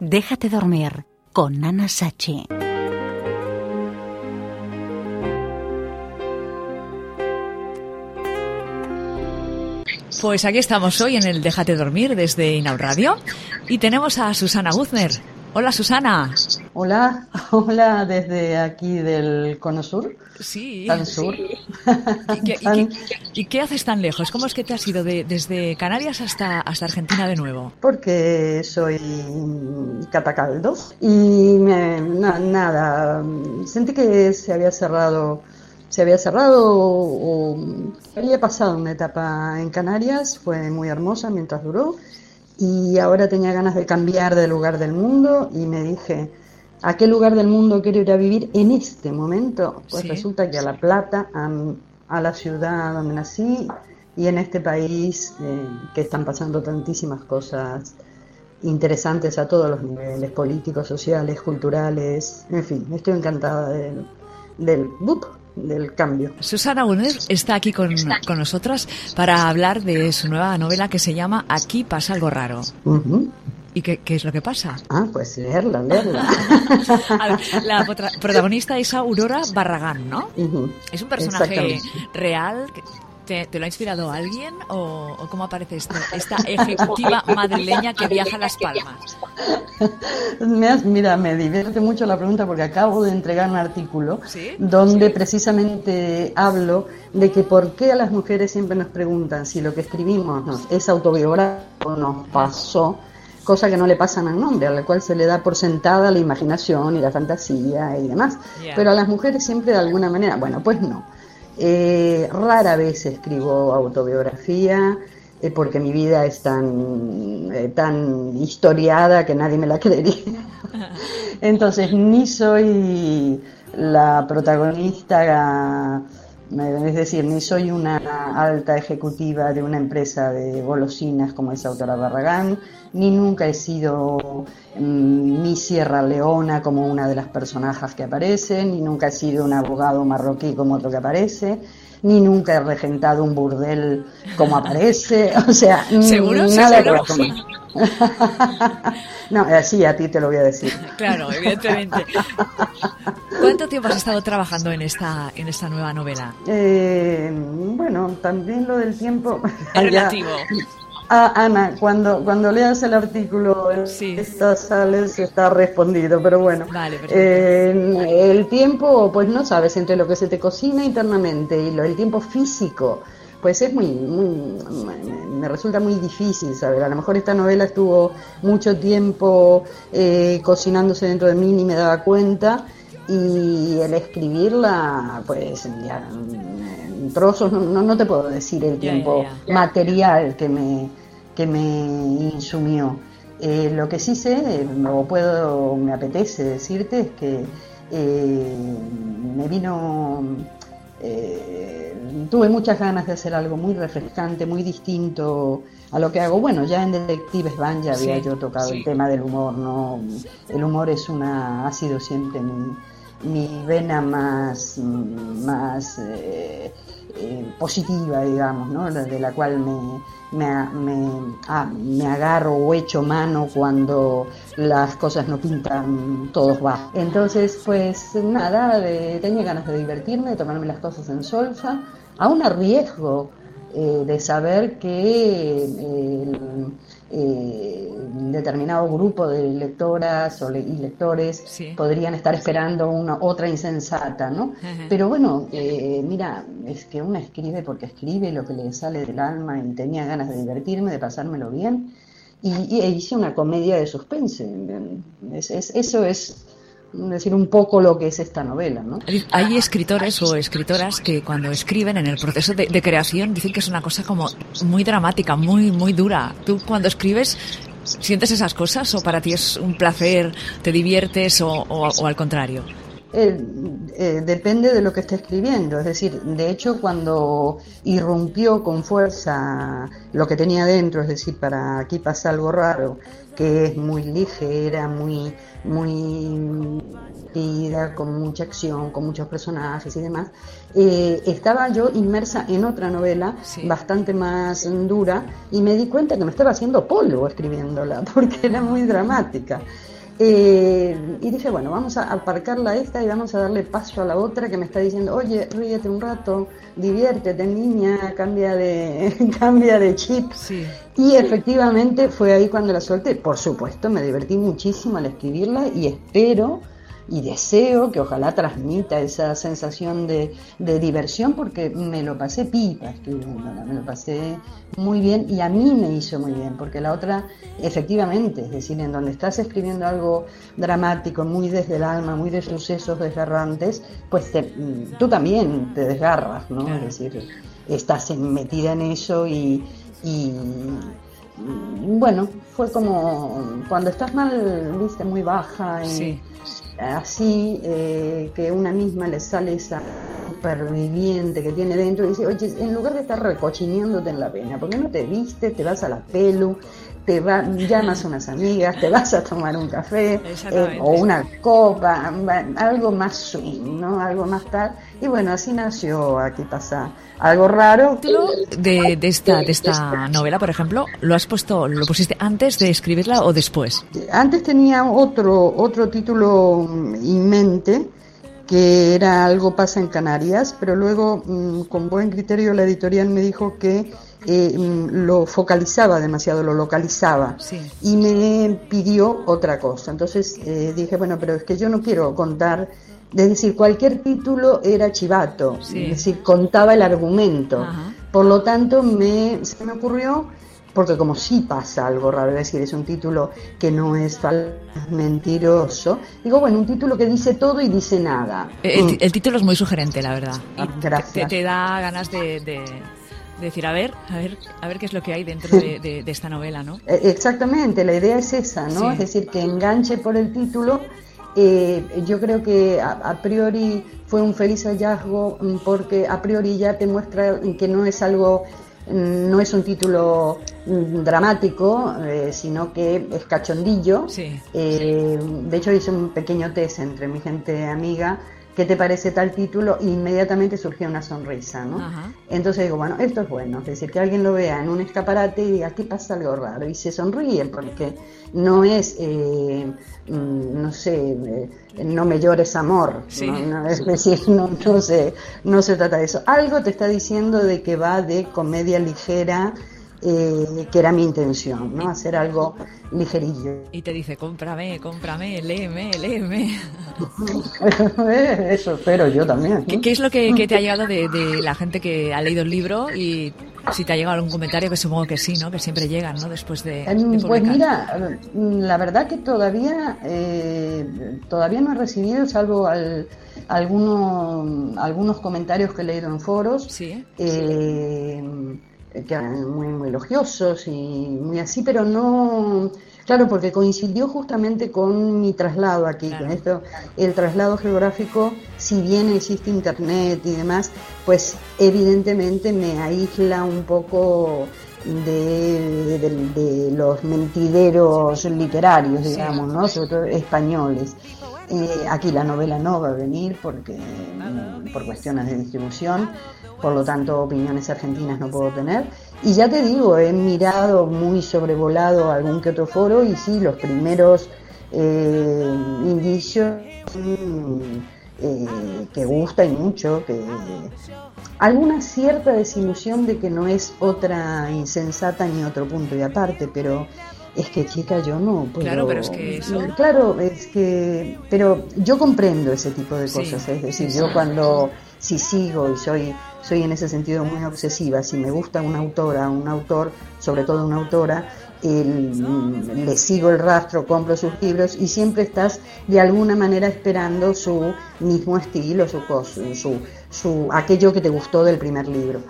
Déjate dormir con Nana Sachi. Pues aquí estamos hoy en el Déjate dormir desde Inaud Radio y tenemos a Susana Guzner. Hola Susana. Hola, hola desde aquí del Cono Sur. Sí. Tan sur. ¿Y, qué, haces tan lejos? ¿Cómo es que te has ido de, desde Canarias hasta, hasta Argentina de nuevo? Porque soy catacaldo y nada, sentí que se había cerrado se había cerrado o, había pasado una etapa en Canarias, fue muy hermosa mientras duró y ahora tenía ganas de cambiar de lugar del mundo y me dije, ¿a qué lugar del mundo quiero ir a vivir en este momento? Pues resulta que a La Plata, a, la ciudad donde nací y en este país eh, que están pasando tantísimas cosas interesantes a todos los niveles, políticos, sociales, culturales, en fin, estoy encantada del, del del cambio. Susana Gunner está aquí con, con, nosotras para hablar de su nueva novela que se llama Aquí pasa algo raro. ¿Y qué, qué, es lo que pasa? Ah, pues leerla, leerla. la protagonista es Aurora Barragán, ¿no? Es un personaje real ¿Te, lo ha inspirado alguien o, cómo aparece esto, esta ejecutiva madrileña que viaja a Las Palmas? mira, me divierte mucho la pregunta porque acabo de entregar un artículo donde precisamente hablo de que por qué a las mujeres siempre nos preguntan si lo que escribimos es autobiográfico o nos pasó cosa que no le pasan al nombre, a la cual se le da por sentada la imaginación y la fantasía y demás. Pero a las mujeres siempre de alguna manera, bueno, pues no. Eh, rara vez escribo autobiografía eh, porque mi vida es tan, eh, tan historiada que nadie me la creería. Entonces, ni soy la protagonista, es decir, ni soy una alta ejecutiva de una empresa de golosinas como es Autora Barragán, ni nunca he sido mm, mi Sierra Leona como una de las personajes que aparecen, ni nunca he sido un abogado marroquí como otro que aparece, ni nunca he regentado un burdel como aparece, o sea, ¿Seguro? nada ¿Seguro? no, así a ti te lo voy a decir. Claro, evidentemente. ¿Cuánto tiempo has estado trabajando en esta, en esta nueva novela? Eh, bueno, también lo del tiempo. Es relativo. Ah, Ana, cuando, cuando leas el artículo, sí. esta sales está respondido, pero bueno. Vale, eh, el tiempo, pues no sabes, entre lo que se te cocina internamente y lo, el tiempo físico, pues es muy, muy, me resulta muy difícil saber. A lo mejor esta novela estuvo mucho tiempo eh, cocinándose dentro de mí ni me daba cuenta y el escribirla, pues ya en trozos, no, no, te puedo decir el tiempo material que me, que me insumió. Eh, lo que sí sé, o puedo, me apetece decirte, es que eh, me vino, eh, tuve muchas ganas de hacer algo muy refrescante, muy distinto a lo que hago. Bueno, ya en Detectives Van ya había yo tocado el tema del humor, ¿no? El humor es una, ha sido siempre mi mi vena más, más eh, eh, positiva, digamos, ¿no? de la cual me, me, ah, me, agarro o echo mano cuando las cosas no pintan todos bajos. Entonces, pues nada, tenía ganas de divertirme, de tomarme las cosas en solfa, aún a riesgo eh, de saber que eh, determinado grupo de lectoras o y lectores podrían estar esperando una otra insensata, ¿no? Pero bueno, eh, mira, es que una escribe porque escribe lo que le sale del alma y tenía ganas de divertirme, de pasármelo bien. Y, hice una comedia de suspense. eso es decir un poco lo que es esta novela. ¿no? Hay escritores o escritoras que cuando escriben en el proceso de, creación dicen que es una cosa como muy dramática, muy, muy dura. ¿Tú cuando escribes sientes esas cosas o para ti es un placer, te diviertes o, al contrario? Eh, eh, depende de lo que esté escribiendo. Es decir, de hecho, cuando irrumpió con fuerza lo que tenía dentro, es decir, para aquí pasa algo raro, que es muy ligera, muy, muy con mucha acción, con muchos personajes y demás, eh, estaba yo inmersa en otra novela bastante más dura y me di cuenta que me estaba haciendo polvo escribiéndola porque era muy dramática. Eh, y dije, bueno, vamos a aparcarla esta y vamos a darle paso a la otra que me está diciendo, oye, ríete un rato, diviértete, niña, cambia de, cambia de chip. Y efectivamente fue ahí cuando la solté. Por supuesto, me divertí muchísimo al escribirla y espero y deseo que ojalá transmita esa sensación de, diversión porque me lo pasé pipa escribiéndola, me lo pasé muy bien y a mí me hizo muy bien, porque la otra, efectivamente, es decir, en donde estás escribiendo algo dramático, muy desde el alma, muy de sucesos desgarrantes, pues tú también te desgarras, ¿no? Es decir, estás metida en eso y, y bueno, fue como cuando estás mal, viste, muy baja y, así eh, que una misma le sale esa superviviente que tiene dentro y dice, oye, en lugar de estar recochineándote en la pena, ¿por qué no te viste, te vas a la pelu, te va, llamas unas amigas, te vas a tomar un café eh, o una copa, algo más swing, ¿no? Algo más tal. Y bueno, así nació Aquí pasa algo raro. De, de, esta, de esta novela, por ejemplo, ¿lo has puesto, lo pusiste antes de escribirla o después? Antes tenía otro, otro título en mente que era algo pasa en Canarias, pero luego mm, con buen criterio la editorial me dijo que eh, mm, lo focalizaba demasiado, lo localizaba. Y me pidió otra cosa. Entonces eh, dije, bueno, pero es que yo no quiero contar, es decir, cualquier título era chivato, es decir, contaba el argumento. Por lo tanto, me, se me ocurrió porque como sí pasa algo raro, es decir, es un título que no es mentiroso, digo, bueno, un título que dice todo y dice nada. El, el título es muy sugerente, la verdad. Ah, gracias. Te, da ganas de, decir, a ver, a ver, a ver qué es lo que hay dentro de, esta novela, ¿no? E, exactamente, la idea es esa, ¿no? Es decir, que enganche por el título. Eh, yo creo que a, priori fue un feliz hallazgo mm, porque a priori ya te muestra que no es algo no es un título mm, dramático, eh, sino que es cachondillo. Eh, de hecho, hice un pequeño test entre mi gente amiga. ¿Qué te parece tal título? E inmediatamente surgió una sonrisa, ¿no? Entonces digo, bueno, esto es bueno. Es decir, que alguien lo vea en un escaparate y diga, aquí pasa algo raro. Y se sonríe, porque no es, eh, mm, no sé, no me llores amor, ¿no? es decir, no, no, se, no se trata de eso. Algo te está diciendo de que va de comedia ligera, eh, que era mi intención, ¿no? Hacer algo ligerillo. Y te dice, cómprame, cómprame, léeme, léeme. Eso espero yo también. ¿Qué, es lo que, te ha llegado de, la gente que ha leído el libro y si te ha llegado algún comentario, que supongo que sí, ¿no? Que siempre llegan, ¿no? Después de, em, Pues mira, la verdad que todavía, eh, todavía no he recibido, salvo al, algunos, algunos comentarios que he leído en foros. Sí. Eh, que eran muy, muy elogiosos y muy así, pero no, claro, porque coincidió justamente con mi traslado aquí, con esto, el traslado geográfico, si bien existe internet y demás, pues evidentemente me aísla un poco de, de, los mentideros literarios, digamos, ¿no? Sobre todo españoles. Eh, aquí la novela no va a venir porque por cuestiones de distribución, por lo tanto opiniones argentinas no puedo tener. Y ya te digo, he mirado muy sobrevolado algún que otro foro y sí, los primeros eh, indicios eh, que gusta y mucho, que alguna cierta desilusión de que no es otra insensata ni otro punto y aparte, pero es que chica yo no puedo claro pero es que claro es que pero yo comprendo ese tipo de cosas es decir yo cuando si sigo y soy soy en ese sentido muy obsesiva. Si me gusta una autora, un autor, sobre todo una autora, le sigo el rastro, compro sus libros y siempre estás de alguna manera esperando su mismo estilo, su, su, su aquello que te gustó del primer libro.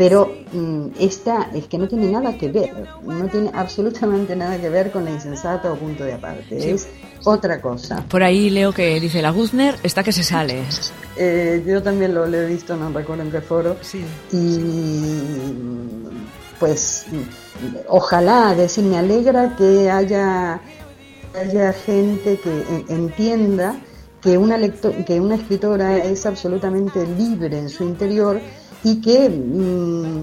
Pero mm, esta es que no tiene nada que ver, no tiene absolutamente nada que ver con la insensata o punto de aparte, es otra cosa. Por ahí leo que dice la Guzner está que se sale. Eh, yo también lo, he visto, no recuerdo en qué foro. Sí. Y pues ojalá, decir, me alegra que haya, haya gente que entienda que una, que una escritora es absolutamente libre en su interior y que mm,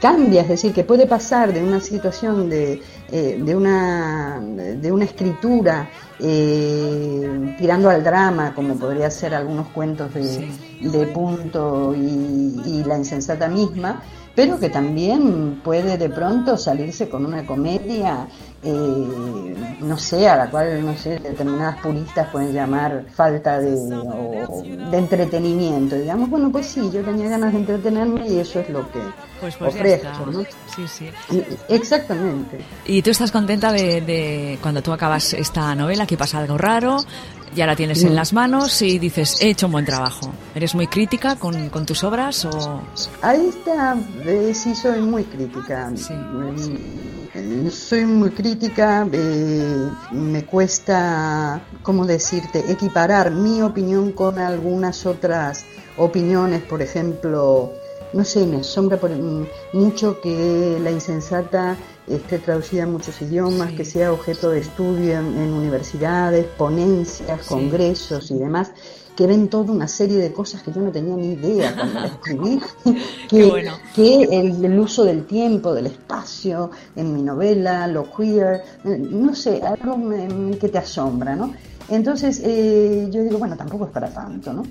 cambia, es decir, que puede pasar de una situación de, eh, de, una, de una escritura eh, tirando al drama, como podría ser algunos cuentos de, de Punto y, y La Insensata misma, pero que también puede de pronto salirse con una comedia, eh, no sé, a la cual, no sé, determinadas puristas pueden llamar falta de, de entretenimiento. Digamos, bueno, pues sí, yo tenía ganas de entretenerme y eso es lo que pues, pues ofrezco. ¿no? Sí, sí. Exactamente. ¿Y tú estás contenta de, de, cuando tú acabas esta novela, que pasa algo raro, ya la tienes en las manos y dices, he hecho un buen trabajo? ¿Eres muy crítica con, con tus obras o...? Ahí está, eh, sí soy muy crítica. Sí. Eh, soy muy crítica, eh, me cuesta, ¿cómo decirte?, equiparar mi opinión con algunas otras opiniones, por ejemplo, no sé, me asombra por, mucho que la insensata esté traducida en muchos idiomas, Sí. que sea objeto de estudio en, en universidades, ponencias, Sí. congresos y demás, que ven toda una serie de cosas que yo no tenía ni idea cuando la escribí, que, bueno. que el, el uso del tiempo, del espacio, en mi novela, lo queer, eh, no sé, algo que te asombra, ¿no? Entonces eh, yo digo, bueno, tampoco es para tanto, ¿no?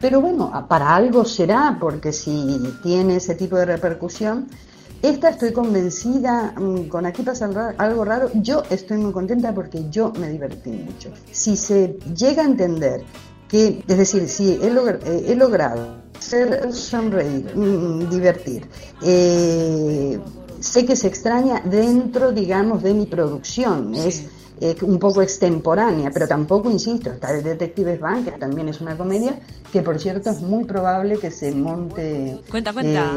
Pero bueno, para algo será, porque si tiene ese tipo de repercusión, esta estoy convencida, mm, con aquí pasa algo- raro, yo estoy muy contenta porque yo me divertí mucho. Si se llega a entender que, es decir, si he, eh, logrado hacer sonreír, mm, divertir, sé que se extraña dentro, digamos, de mi producción, es eh, un poco extemporánea, pero tampoco, insisto, está el Detectives Van, que también es una comedia, que por cierto es muy probable que se monte... Cuenta, cuenta.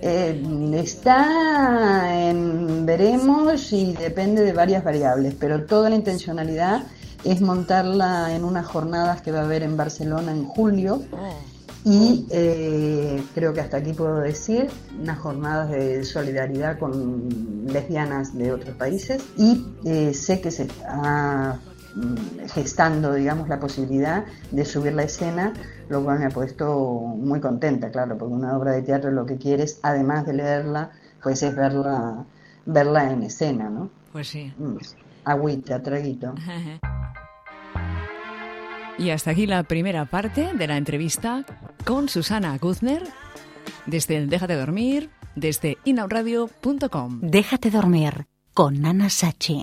eh, eh, está en veremos y depende de varias variables, pero toda la intencionalidad es montarla en unas jornadas que va a haber en Barcelona en julio y eh, creo que hasta aquí puedo decir unas jornadas de solidaridad con lesbianas de otros países y eh, sé que se está mm, gestando, digamos, la posibilidad de subir la escena, lo cual me ha puesto muy contenta, claro, porque una obra de teatro lo que quieres, además de leerla, pues es verla, verla en escena, ¿no? Pues sí. Mm, Agüita, traguito. Y hasta aquí la primera parte de la entrevista con Susana Guzner desde el Déjate Dormir, desde inauradio.com. Déjate dormir con Nana Sachi.